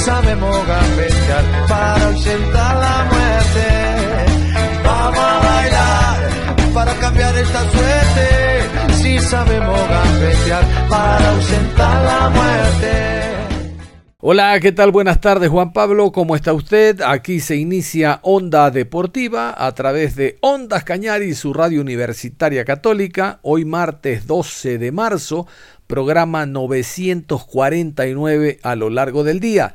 Sabemos gambetear para ausentar la muerte. Vamos a bailar para cambiar esta suerte. Si sabemos gambetear para ausentar la muerte. Hola, ¿qué tal? Buenas tardes, Juan Pablo. ¿Cómo está usted? Aquí se inicia Onda Deportiva a través de Ondas Cañari, su radio universitaria católica. Hoy martes 12 de marzo, programa 949 a lo largo del día.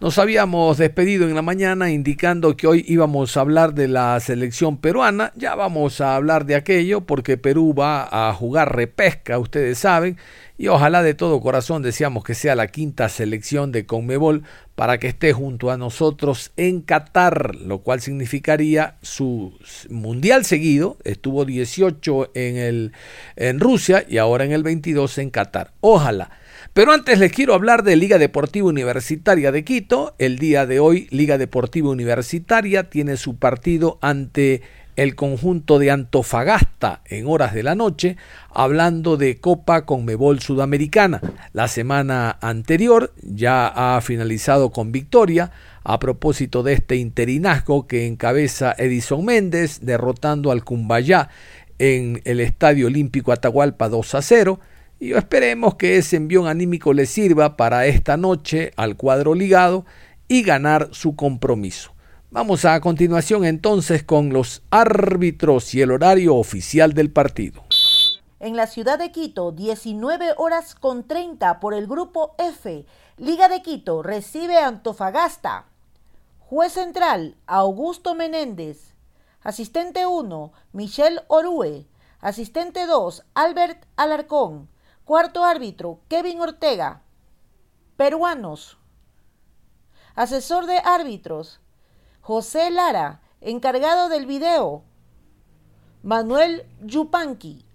Nos habíamos despedido en la mañana indicando que hoy íbamos a hablar de la selección peruana. Ya vamos a hablar de aquello porque Perú va a jugar repesca, ustedes saben. Y ojalá de todo corazón deseamos que sea la quinta selección de Conmebol para que esté junto a nosotros en Qatar, lo cual significaría su mundial seguido. Estuvo 18 en, el, en Rusia y ahora en el 22 en Qatar. Ojalá. Pero antes les quiero hablar de Liga Deportiva Universitaria de Quito. El día de hoy Liga Deportiva Universitaria tiene su partido ante el conjunto de Antofagasta en horas de la noche, hablando de Copa Conmebol Sudamericana. La semana anterior ya ha finalizado con victoria a propósito de este interinazgo que encabeza Edison Méndez, derrotando al Cumbayá en el Estadio Olímpico Atahualpa 2 a 0. Y esperemos que ese envión anímico le sirva para esta noche al cuadro ligado y ganar su compromiso. Vamos a continuación entonces con los árbitros y el horario oficial del partido. En la ciudad de Quito, 19 horas con 30 por el grupo F. Liga de Quito recibe Antofagasta. Juez central, Augusto Menéndez. Asistente 1, Michelle Orue. Asistente 2, Albert Alarcón. Cuarto árbitro, Kevin Ortega. Peruanos. Asesor de árbitros, José Lara, encargado del video. Manuel Yupanqui.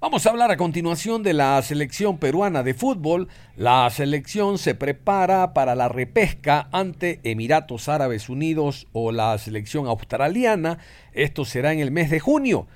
Vamos a hablar a continuación de la selección peruana de fútbol. La selección se prepara para la repesca ante Emiratos Árabes Unidos o la selección australiana. Esto será en el mes de junio.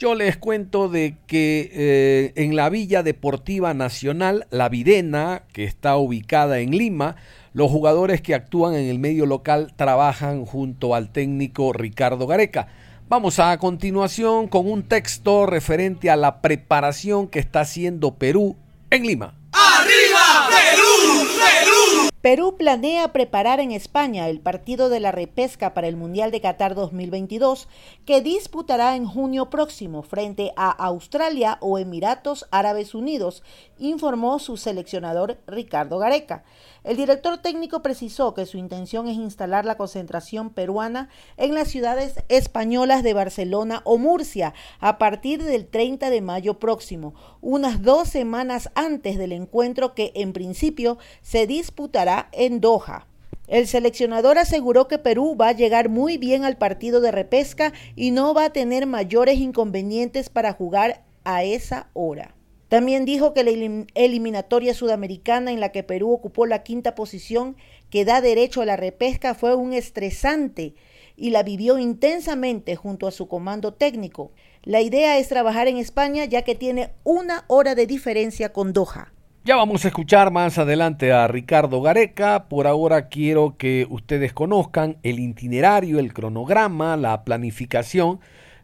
Yo les cuento de que eh, en la Villa Deportiva Nacional, La Videna, que está ubicada en Lima, los jugadores que actúan en el medio local trabajan junto al técnico Ricardo Gareca. Vamos a continuación con un texto referente a la preparación que está haciendo Perú en Lima. ¡Arriba Perú! ¡Perú! Perú planea preparar en España el partido de la repesca para el Mundial de Qatar 2022 que disputará en junio próximo frente a Australia o Emiratos Árabes Unidos, informó su seleccionador Ricardo Gareca. El director técnico precisó que su intención es instalar la concentración peruana en las ciudades españolas de Barcelona o Murcia a partir del 30 de mayo próximo, unas dos semanas antes del encuentro que en principio se disputará en Doha. El seleccionador aseguró que Perú va a llegar muy bien al partido de repesca y no va a tener mayores inconvenientes para jugar a esa hora. También dijo que la eliminatoria sudamericana en la que Perú ocupó la quinta posición que da derecho a la repesca fue un estresante y la vivió intensamente junto a su comando técnico. La idea es trabajar en España ya que tiene una hora de diferencia con Doha. Ya vamos a escuchar más adelante a Ricardo Gareca. Por ahora quiero que ustedes conozcan el itinerario, el cronograma, la planificación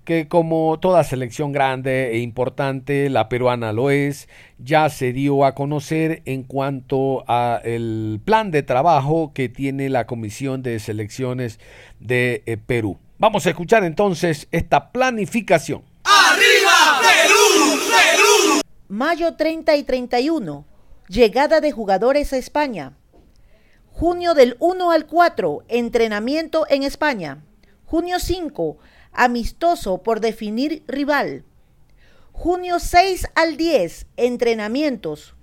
que como toda selección grande e importante, la peruana lo es, ya se dio a conocer en cuanto a el plan de trabajo que tiene la Comisión de Selecciones de eh, Perú. Vamos a escuchar entonces esta planificación. ¡Arriba Perú! ¡Perú! mayo 30 y 31, llegada de jugadores a España. Junio del 1 al 4, entrenamiento en España. Junio 5, amistoso por definir rival. Junio 6 al 10, entrenamientos.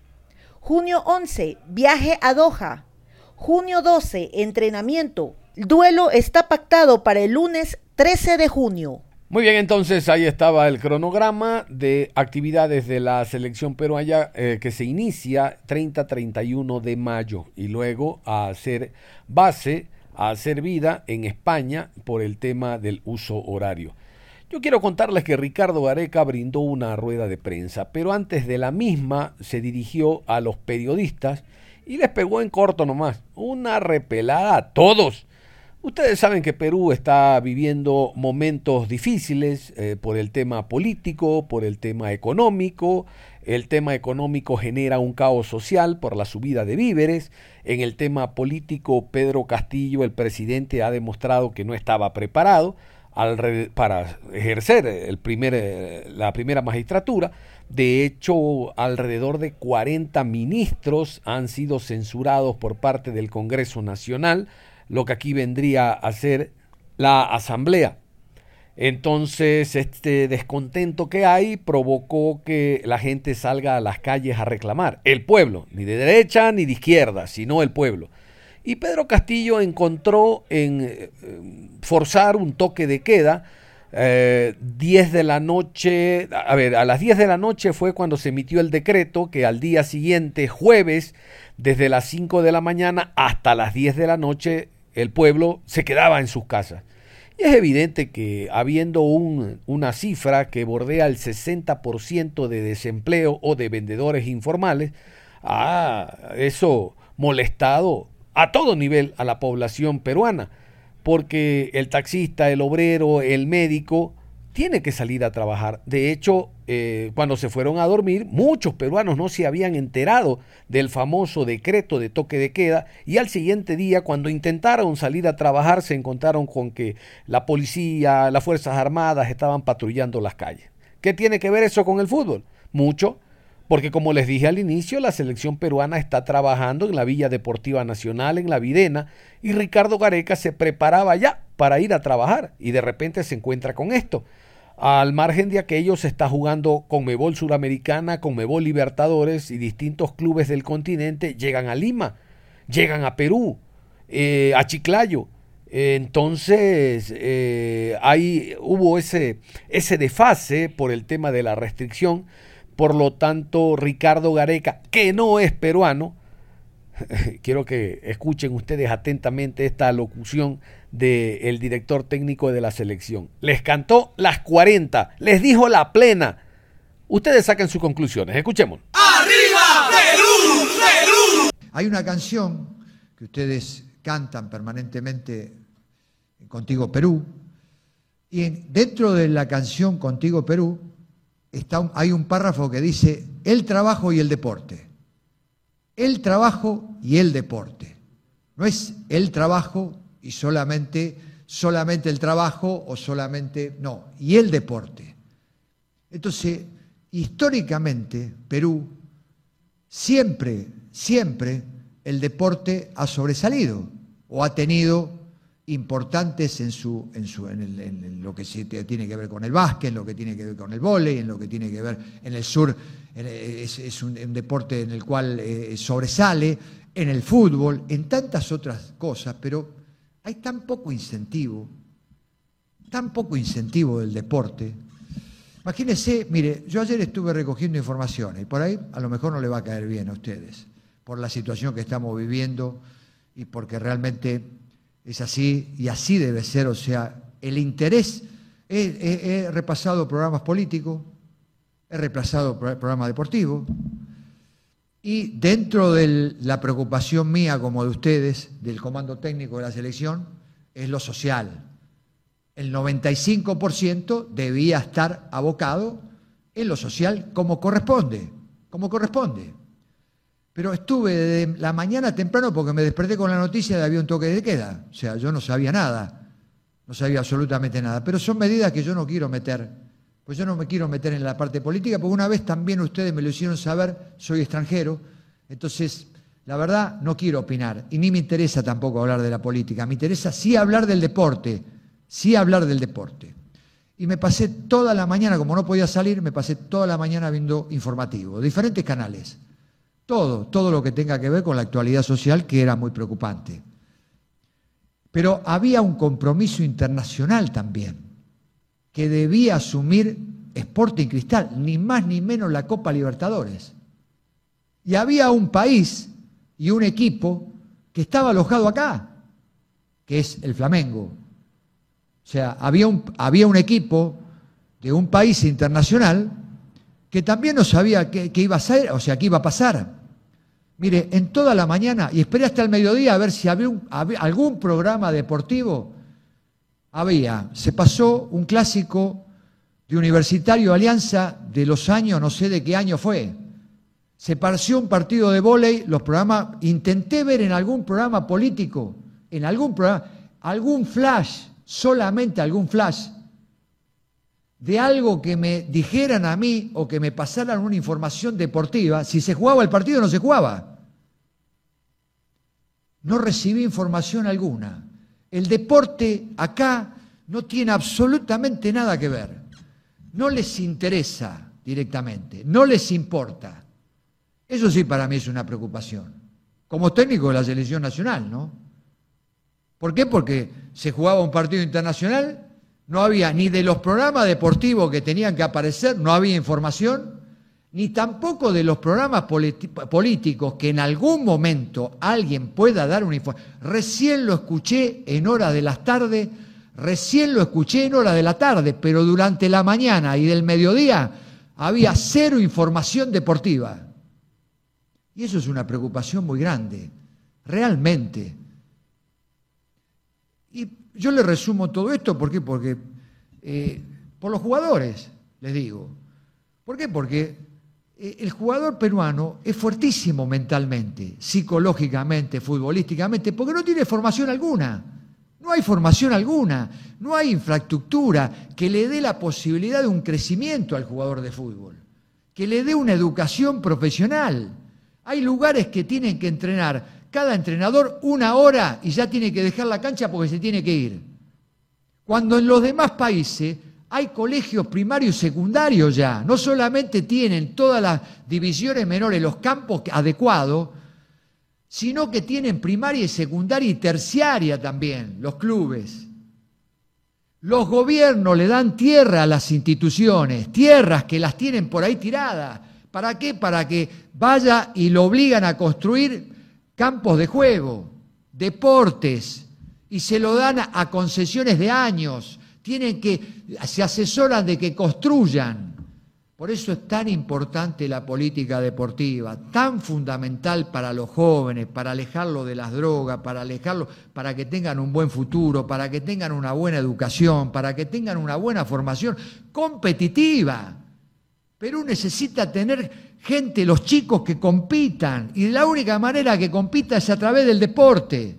Junio 11, viaje a Doha. Junio 12, entrenamiento. El duelo está pactado para el lunes 13 de junio. Muy bien, entonces ahí estaba el cronograma de actividades de la selección peruana eh, que se inicia 30-31 de mayo y luego a hacer base, a hacer vida en España por el tema del uso horario. Yo quiero contarles que Ricardo Gareca brindó una rueda de prensa, pero antes de la misma se dirigió a los periodistas y les pegó en corto nomás, una repelada a todos Ustedes saben que Perú está viviendo momentos difíciles eh, por el tema político, por el tema económico. El tema económico genera un caos social por la subida de víveres. En el tema político, Pedro Castillo, el presidente, ha demostrado que no estaba preparado para ejercer el primer, eh, la primera magistratura. De hecho, alrededor de 40 ministros han sido censurados por parte del Congreso Nacional lo que aquí vendría a ser la asamblea. Entonces, este descontento que hay provocó que la gente salga a las calles a reclamar. El pueblo, ni de derecha ni de izquierda, sino el pueblo. Y Pedro Castillo encontró en eh, forzar un toque de queda. 10 eh, de la noche, a ver, a las 10 de la noche fue cuando se emitió el decreto que al día siguiente, jueves, desde las 5 de la mañana hasta las 10 de la noche, el pueblo se quedaba en sus casas. Y es evidente que habiendo una cifra que bordea el 60% de desempleo o de vendedores informales, ha eso molestado a todo nivel a la población peruana, porque el taxista, el obrero, el médico, tiene que salir a trabajar. De hecho, eh, cuando se fueron a dormir, muchos peruanos no se habían enterado del famoso decreto de toque de queda y al siguiente día, cuando intentaron salir a trabajar, se encontraron con que la policía, las Fuerzas Armadas estaban patrullando las calles. ¿Qué tiene que ver eso con el fútbol? Mucho, porque como les dije al inicio, la selección peruana está trabajando en la Villa Deportiva Nacional, en la Videna, y Ricardo Gareca se preparaba ya para ir a trabajar y de repente se encuentra con esto. Al margen de aquello se está jugando Conmebol Suramericana, Conmebol Libertadores y distintos clubes del continente llegan a Lima, llegan a Perú, eh, a Chiclayo. entonces, eh, ahí hubo ese, ese desfase por el tema de la restricción. Por lo tanto, Ricardo Gareca, que no es peruano, quiero que escuchen ustedes atentamente esta locución del director técnico de la selección. Les cantó las 40, les dijo la plena. Ustedes saquen sus conclusiones, escuchemos. ¡Arriba, Perú, Perú! Hay una canción que ustedes cantan permanentemente Contigo Perú, y dentro de la canción Contigo Perú está hay un párrafo que dice el trabajo y el deporte. El trabajo y el deporte. No es el trabajo y solamente, solamente el trabajo o solamente, no, y el deporte. Entonces, históricamente, Perú, siempre, siempre el deporte ha sobresalido o ha tenido importantes en, su, en, su, en, lo que tiene que ver con el básquet, en lo que tiene que ver con el vóley, en lo que tiene que ver en el sur, es, un, deporte en el cual eh, sobresale, en el fútbol, en tantas otras cosas, pero hay tan poco incentivo, tan poco incentivo del deporte. Imagínense, mire, yo ayer estuve recogiendo informaciones y por ahí a lo mejor no le va a caer bien a ustedes, por la situación que estamos viviendo y porque realmente es así y así debe ser, o sea, el interés, he, repasado programas políticos, he repasado programas deportivos, y dentro de la preocupación mía, como de ustedes, del comando técnico de la selección, es lo social. El 95% debía estar abocado en lo social como corresponde, como corresponde. Pero estuve desde la mañana temprano porque me desperté con la noticia de que había un toque de queda. O sea, yo no sabía nada, no sabía absolutamente nada. Pero son medidas que yo no quiero meter pues yo no me quiero meter en la parte política, porque una vez también ustedes me lo hicieron saber, soy extranjero, entonces la verdad no quiero opinar y ni me interesa tampoco hablar de la política, me interesa sí hablar del deporte, sí hablar del deporte. Y me pasé toda la mañana, como no podía salir, me pasé toda la mañana viendo informativo, diferentes canales. Todo, todo lo que tenga que ver con la actualidad social, que era muy preocupante. Pero había un compromiso internacional también, que debía asumir Sporting Cristal, ni más ni menos la Copa Libertadores. Y había un país y un equipo que estaba alojado acá, que es el Flamengo. O sea, había un, había un equipo de un país internacional que también no sabía qué, iba a ser, o sea, qué iba a pasar. Mire, en toda la mañana, y esperé hasta el mediodía a ver si había, algún programa deportivo, había, se pasó un clásico de Universitario Alianza de los años, no sé de qué año fue. Se pareció un partido de vóley, los programas, intenté ver en algún programa político, en algún programa, algún flash solamente algún flash de algo que me dijeran a mí o que me pasaran una información deportiva, si se jugaba el partido no se jugaba. No recibí información alguna. El deporte acá no tiene absolutamente nada que ver. No les interesa directamente, no les importa. Eso sí para mí es una preocupación. Como técnico de la selección nacional, ¿no? ¿Por qué? Porque se jugaba un partido internacional, no había ni de los programas deportivos que tenían que aparecer, no había información, ni tampoco de los programas políticos que en algún momento alguien pueda dar una información. Recién lo escuché en horas de las tardes, recién lo escuché en horas de la tarde, pero durante la mañana y del mediodía había cero información deportiva. Y eso es una preocupación muy grande, realmente. Y yo le resumo todo esto, ¿por qué? Porque eh, por los jugadores, les digo. ¿Por qué? Porque el jugador peruano es fuertísimo mentalmente, psicológicamente, futbolísticamente, porque no tiene formación alguna. No hay formación alguna, no hay infraestructura que le dé la posibilidad de un crecimiento al jugador de fútbol, que le dé una educación profesional. Hay lugares que tienen que entrenar cada entrenador una hora y ya tiene que dejar la cancha porque se tiene que ir. Cuando en los demás países hay colegios primarios y secundarios ya, no solamente tienen todas las divisiones menores, los campos adecuados, sino que tienen primaria y secundaria y terciaria también, los clubes. Los gobiernos le dan tierra a las instituciones, tierras que las tienen por ahí tiradas. ¿Para qué? Para que vaya y lo obligan a construir campos de juego, deportes, y se lo dan a concesiones de años. Tienen que, se asesoran de que construyan. Por eso es tan importante la política deportiva, tan fundamental para los jóvenes, para alejarlo de las drogas, para alejarlo, para que tengan un buen futuro, para que tengan una buena educación, para que tengan una buena formación competitiva. Perú necesita tener gente, los chicos que compitan, y la única manera que compita es a través del deporte.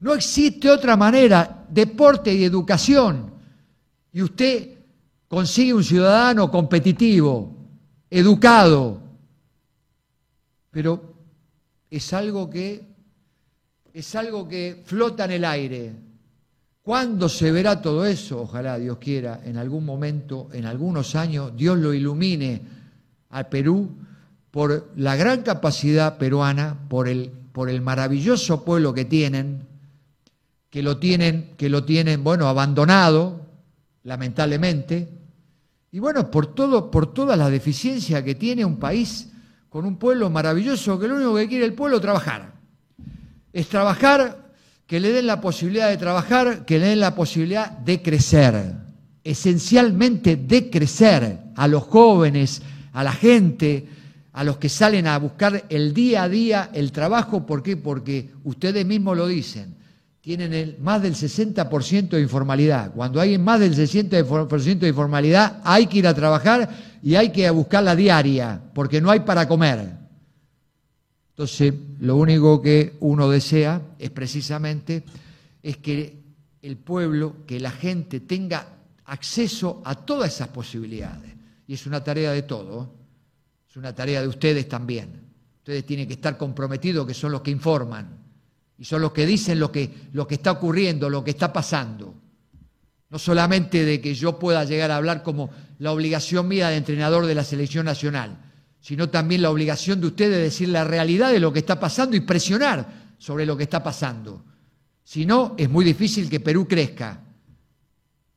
No existe otra manera, deporte y educación. Y usted consigue un ciudadano competitivo, educado, pero es algo que es algo que flota en el aire. ¿Cuándo se verá todo eso? Ojalá Dios quiera, en algún momento, en algunos años, Dios lo ilumine al Perú por la gran capacidad peruana, por el, por el maravilloso pueblo que tienen, que lo tienen, que lo tienen, bueno, abandonado, lamentablemente, y bueno, por todo, por toda la deficiencia que tiene un país con un pueblo maravilloso, que lo único que quiere el pueblo es trabajar. Es trabajar, que le den la posibilidad de trabajar, que le den la posibilidad de crecer, esencialmente de crecer a los jóvenes, a la gente, a los que salen a buscar el día a día el trabajo. ¿Por qué? Porque ustedes mismos lo dicen. Tienen el, más del 60% de informalidad. Cuando hay más del 60% de informalidad, hay que ir a trabajar y hay que buscar la diaria, porque no hay para comer. Entonces, lo único que uno desea es precisamente es que el pueblo, que la gente tenga acceso a todas esas posibilidades. Y es una tarea de todo, es una tarea de ustedes también. Ustedes tienen que estar comprometidos, que son los que informan, y son los que dicen lo que, lo que está ocurriendo, lo que está pasando. No solamente de que yo pueda llegar a hablar como la obligación mía de entrenador de la selección nacional, sino también la obligación de ustedes de decir la realidad de lo que está pasando y presionar sobre lo que está pasando. Si no, es muy difícil que Perú crezca,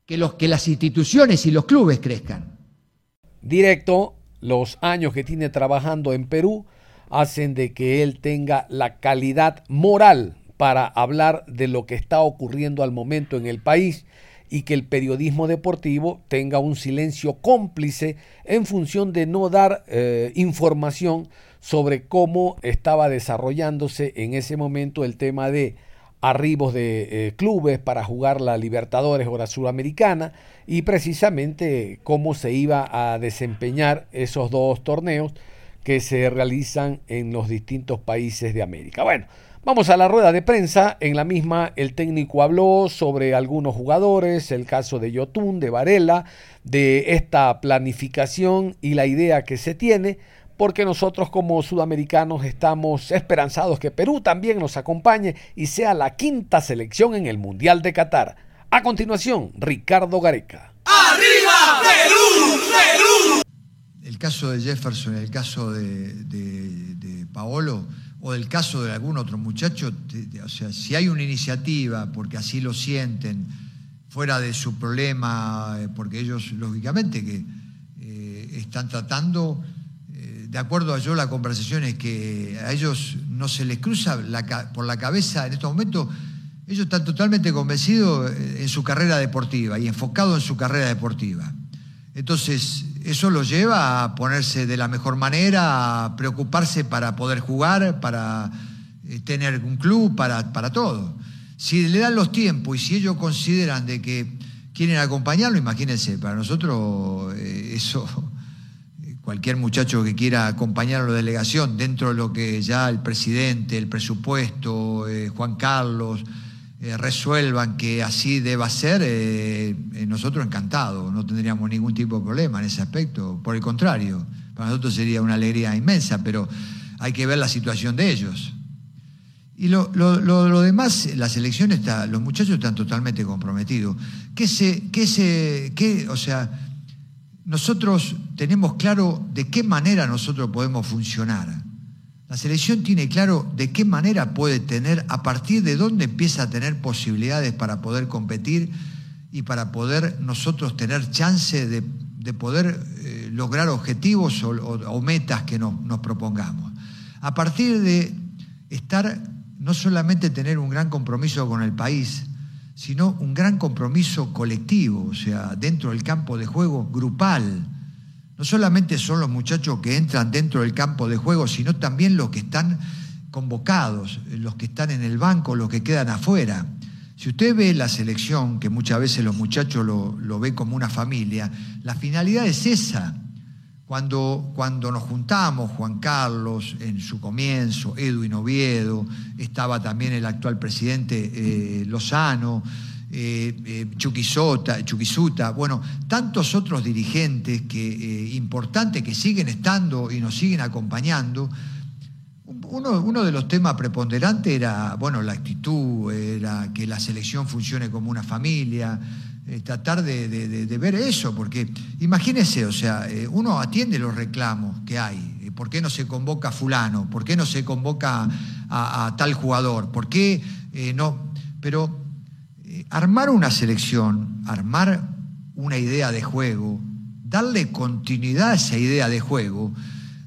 que, los, que las instituciones y los clubes crezcan. Directo, los años que tiene trabajando en Perú hacen de que él tenga la calidad moral para hablar de lo que está ocurriendo al momento en el país y que el periodismo deportivo tenga un silencio cómplice en función de no dar eh, información sobre cómo estaba desarrollándose en ese momento el tema de arribos de eh, clubes para jugar la Libertadores o la Sudamericana y precisamente cómo se iba a desempeñar esos dos torneos que se realizan en los distintos países de América. Bueno, Vamos a la rueda de prensa. En la misma el técnico habló sobre algunos jugadores, el caso de Yotun, de Varela, de esta planificación y la idea que se tiene, porque nosotros como sudamericanos estamos esperanzados que Perú también nos acompañe y sea la quinta selección en el Mundial de Qatar. A continuación, Ricardo Gareca. ¡Arriba de Jefferson, el caso de, Paolo o del caso de algún otro muchacho, o sea, si hay una iniciativa, porque así lo sienten, fuera de su problema, eh, porque ellos, lógicamente, que eh, están tratando, eh, de acuerdo a yo, la conversación es que a ellos no se les cruza por la cabeza en estos momentos, ellos están totalmente convencidos en su carrera deportiva y enfocados en su carrera deportiva. Entonces, eso lo lleva a ponerse de la mejor manera, a preocuparse para poder jugar, para eh, tener un club, para, para todo. Si le dan los tiempos y si ellos consideran de que quieren acompañarlo, imagínense, para nosotros eh, eso, cualquier muchacho que quiera acompañar a la delegación dentro de lo que ya el presidente, el presupuesto, eh, Juan Carlos, eh, resuelvan que así deba ser, eh, eh, nosotros encantados, no tendríamos ningún tipo de problema en ese aspecto. Por el contrario, para nosotros sería una alegría inmensa, pero hay que ver la situación de ellos. Y lo, demás, la selección está, los muchachos están totalmente comprometidos. ¿Qué se, qué se, qué, o sea, nosotros tenemos claro de qué manera nosotros podemos funcionar. La selección tiene claro de qué manera puede tener, a partir de dónde empieza a tener posibilidades para poder competir y para poder nosotros tener chance de, poder eh, lograr objetivos o, metas que nos propongamos. A partir de estar, no solamente tener un gran compromiso con el país, sino un gran compromiso colectivo, o sea, dentro del campo de juego grupal no solamente son los muchachos que entran dentro del campo de juego, sino también los que están convocados, los que están en el banco, los que quedan afuera. Si usted ve la selección, que muchas veces los muchachos lo, lo ven como una familia, la finalidad es esa. Cuando, cuando nos juntamos, Juan Carlos en su comienzo, Edwin Oviedo, estaba también el actual presidente eh, Lozano, eh, eh, Chuquisuta, bueno, tantos otros dirigentes que, eh, importantes que siguen estando y nos siguen acompañando. Uno, de los temas preponderantes era, bueno, la actitud, era que la selección funcione como una familia, tratar de, ver eso, porque imagínese, o sea, uno atiende los reclamos que hay. ¿Por qué no se convoca a fulano? ¿Por qué no se convoca a, a tal jugador? ¿Por qué no? Pero armar una selección, armar una idea de juego, darle continuidad a esa idea de juego,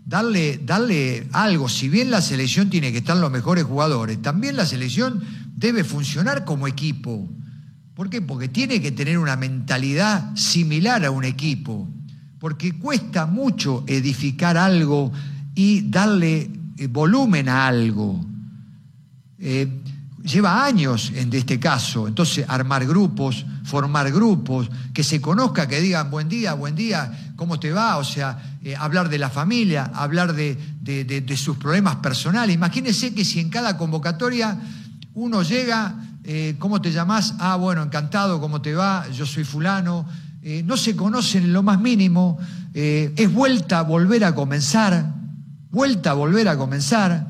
darle, darle algo, si bien la selección tiene que estar los mejores jugadores, también la selección debe funcionar como equipo. ¿Por qué? Porque tiene que tener una mentalidad similar a un equipo, porque cuesta mucho edificar algo y darle eh, volumen a algo. Eh, lleva años en este caso. Entonces, armar grupos, formar grupos, que se conozca, que digan buen día, buen día, ¿cómo te va? O sea, eh, hablar de la familia, hablar de, sus problemas personales. Imagínense que si en cada convocatoria uno llega, eh, ¿cómo te llamas? Ah, bueno, encantado, ¿cómo te va? Yo soy fulano. eh, no se conocen en lo más mínimo, es vuelta a volver a comenzar, vuelta a volver a comenzar.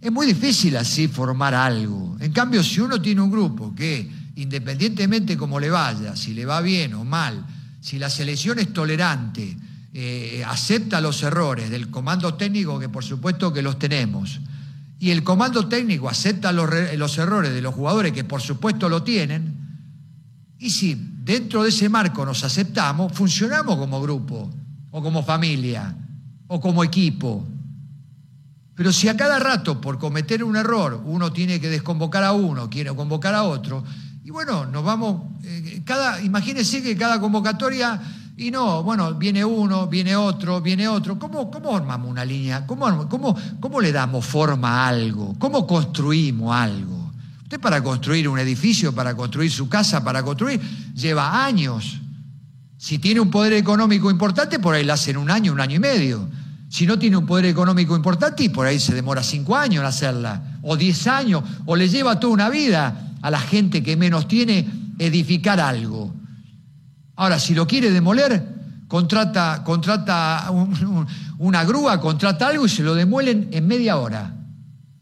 Es muy difícil así formar algo. En cambio, si uno tiene un grupo que, independientemente cómo le vaya, si le va bien o mal, si la selección es tolerante, eh, acepta los errores del comando técnico, que por supuesto que los tenemos, y el comando técnico acepta los, los errores de los jugadores, que por supuesto lo tienen, y si dentro de ese marco nos aceptamos, funcionamos como grupo, o como familia, o como equipo. Pero si a cada rato, por cometer un error, uno tiene que desconvocar a uno, quiere convocar a otro, y bueno, nos vamos, eh, cada, imagínense que cada convocatoria, y no, bueno, viene uno, viene otro, viene otro. ¿Cómo, cómo armamos una línea? ¿Cómo, cómo, ¿Cómo le damos forma a algo? ¿Cómo construimos algo? Usted para construir un edificio, para construir su casa, para construir, lleva años. Si tiene un poder económico importante, por ahí la hace en un año, un año y medio. Si no tiene un poder económico importante, y por ahí se demora cinco años en hacerla, o diez años, o le lleva toda una vida a la gente que menos tiene edificar algo. Ahora, si lo quiere demoler, contrata, contrata una grúa, contrata algo y se lo demuelen en media hora,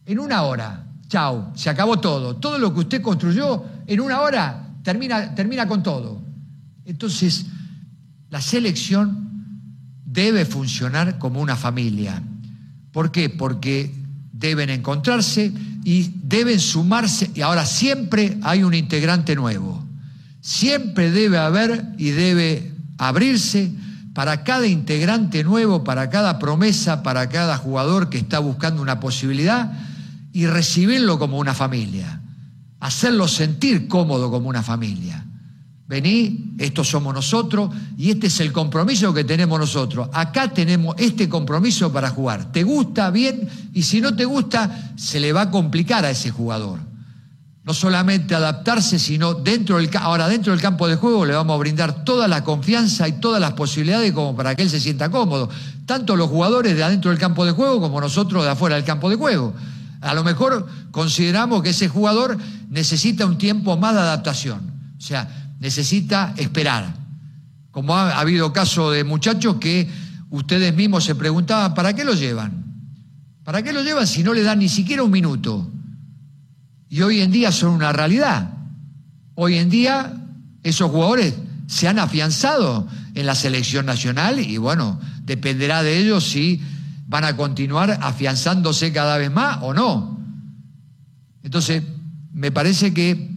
en una hora. Chao, se acabó todo. Todo lo que usted construyó en una hora termina, termina con todo. Entonces, la selección debe funcionar como una familia. ¿Por qué? Porque deben encontrarse y deben sumarse, y ahora siempre hay un integrante nuevo. Siempre debe haber y debe abrirse para cada integrante nuevo, para cada promesa, para cada jugador que está buscando una posibilidad y recibirlo como una familia, hacerlo sentir cómodo como una familia. Vení, estos somos nosotros y este es el compromiso que tenemos nosotros. Acá tenemos este compromiso para jugar. ¿Te gusta? Bien. Y si no te gusta, se le va a complicar a ese jugador. No solamente adaptarse, sino dentro del ahora dentro del campo de juego le vamos a brindar toda la confianza y todas las posibilidades como para que él se sienta cómodo. Tanto los jugadores de adentro del campo de juego como nosotros de afuera del campo de juego. A lo mejor consideramos que ese jugador necesita un tiempo más de adaptación. O sea, necesita esperar. Como ha, habido casos de muchachos que ustedes mismos se preguntaban, ¿para qué lo llevan? ¿Para qué lo llevan si no le dan ni siquiera un minuto? Y hoy en día son una realidad. Hoy en día esos jugadores se han afianzado en la selección nacional y bueno, dependerá de ellos si van a continuar afianzándose cada vez más o no. Entonces, me parece que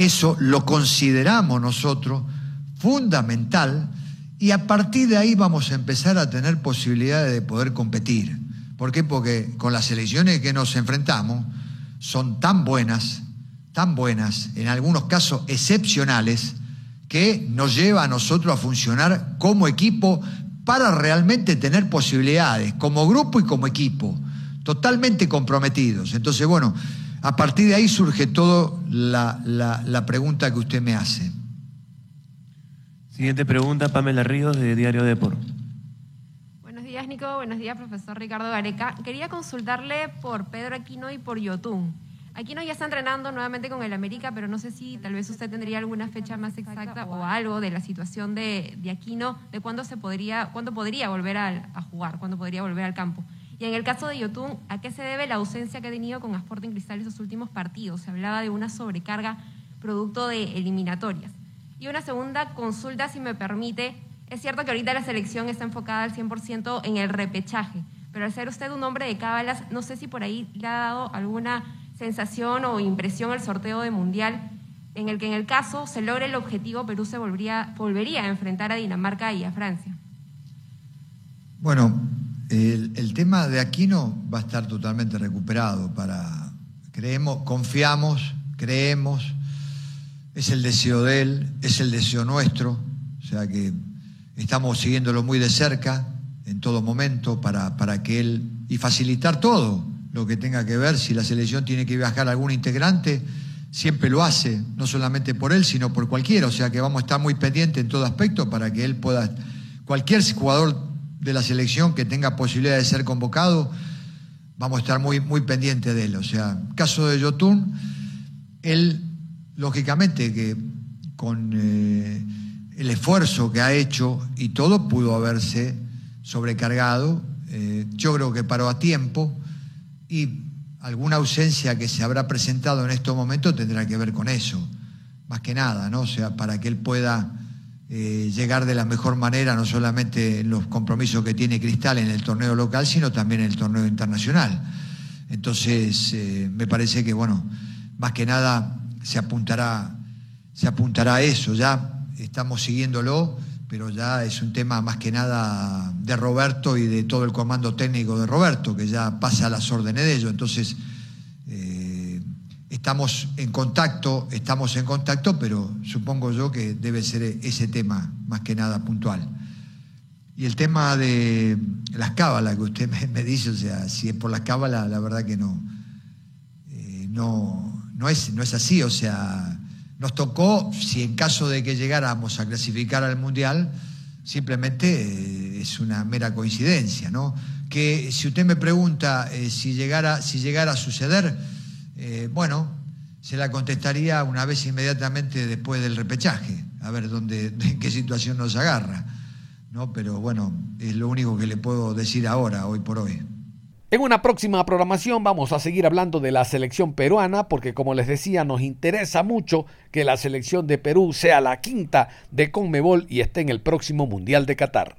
eso lo consideramos nosotros fundamental y a partir de ahí vamos a empezar a tener posibilidades de poder competir. ¿Por qué? Porque con las elecciones que nos enfrentamos son tan buenas, tan buenas, en algunos casos excepcionales, que nos lleva a nosotros a funcionar como equipo para realmente tener posibilidades, como grupo y como equipo, totalmente comprometidos. Entonces, bueno, a partir de ahí surge todo la, pregunta que usted me hace. Siguiente pregunta, Pamela Ríos, de Diario Depor. Buenos días, Nico. Buenos días, profesor Ricardo Gareca. Quería consultarle por Pedro Aquino y por Yotun. Aquino ya está entrenando nuevamente con el América, pero no sé si tal vez usted tendría alguna fecha más exacta o algo de la situación de, Aquino, de cuándo se podría, cuándo podría volver a, a jugar, cuándo podría volver al campo. Y en el caso de Yotun, ¿a qué se debe la ausencia que ha tenido con Sporting Cristal esos últimos partidos? Se hablaba de una sobrecarga producto de eliminatorias. Y una segunda consulta, si me permite. Es cierto que ahorita la selección está enfocada al 100% en el repechaje, pero al ser usted un hombre de cábalas, no sé si por ahí le ha dado alguna sensación o impresión al sorteo de Mundial en el que en el caso se logre el objetivo, Perú se volvería, volvería a enfrentar a Dinamarca y a Francia. Bueno, el, tema de Aquino va a estar totalmente recuperado para, creemos, confiamos, creemos, es el deseo de él, es el deseo nuestro, o sea que estamos siguiéndolo muy de cerca en todo momento para, para que él, y facilitar todo lo que tenga que ver, si la selección tiene que viajar algún integrante, siempre lo hace, no solamente por él, sino por cualquiera, o sea que vamos a estar muy pendientes en todo aspecto para que él pueda, cualquier jugador de la selección que tenga posibilidad de ser convocado, vamos a estar muy, muy pendientes de él. O sea, caso de Yotun, él, lógicamente, que con eh, el esfuerzo que ha hecho y todo pudo haberse sobrecargado. Eh, yo creo que paró a tiempo y alguna ausencia que se habrá presentado en estos momentos tendrá que ver con eso, más que nada, ¿no? O sea, para que él pueda eh, llegar de la mejor manera, no solamente en los compromisos que tiene Cristal en el torneo local, sino también en el torneo internacional. Entonces, eh, me parece que, bueno, más que nada se apuntará, se apuntará a eso, ya estamos siguiéndolo, pero ya es un tema más que nada de Roberto y de todo el comando técnico de Roberto, que ya pasa a las órdenes de ellos. Entonces, estamos en contacto, estamos en contacto, pero supongo yo que debe ser ese tema más que nada puntual. Y el tema de las cábalas que usted me, dice, o sea, si es por las cábalas, la verdad que no, eh, no, no, es, no es así. O sea, nos tocó, si en caso de que llegáramos a clasificar al Mundial, simplemente eh, es una mera coincidencia, ¿no? Que si usted me pregunta eh, si, llegara, si llegara a suceder, bueno, se la contestaría una vez inmediatamente después del repechaje, a ver dónde, en qué situación nos agarra. ¿no? Pero bueno, es lo único que le puedo decir ahora, hoy por hoy. En una próxima programación vamos a seguir hablando de la selección peruana porque como les decía nos interesa mucho que la selección de Perú sea la quinta de Conmebol y esté en el próximo Mundial de Qatar.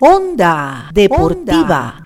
Onda Deportiva.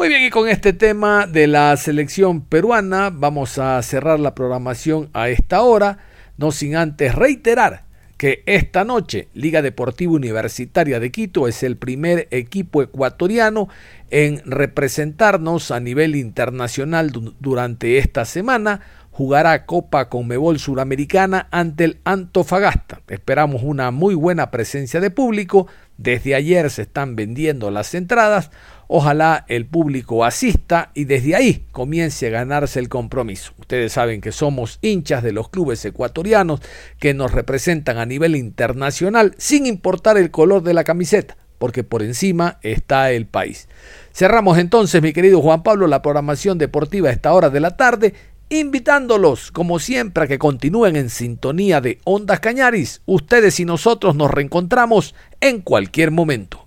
Muy bien, y con este tema de la selección peruana vamos a cerrar la programación a esta hora, no sin antes reiterar que esta noche Liga Deportiva Universitaria de Quito es el primer equipo ecuatoriano en representarnos a nivel internacional durante esta semana. Jugará Copa Conmebol Suramericana ante el Antofagasta. Esperamos una muy buena presencia de público. Desde ayer se están vendiendo las entradas. Ojalá el público asista y desde ahí comience a ganarse el compromiso. Ustedes saben que somos hinchas de los clubes ecuatorianos que nos representan a nivel internacional sin importar el color de la camiseta, porque por encima está el país. Cerramos entonces, mi querido Juan Pablo, la programación deportiva a esta hora de la tarde invitándolos, como siempre, a que continúen en sintonía de Ondas Cañaris. Ustedes y nosotros nos reencontramos en cualquier momento.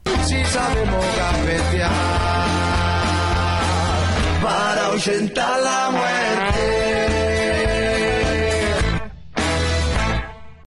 Ahuyentar la muerte.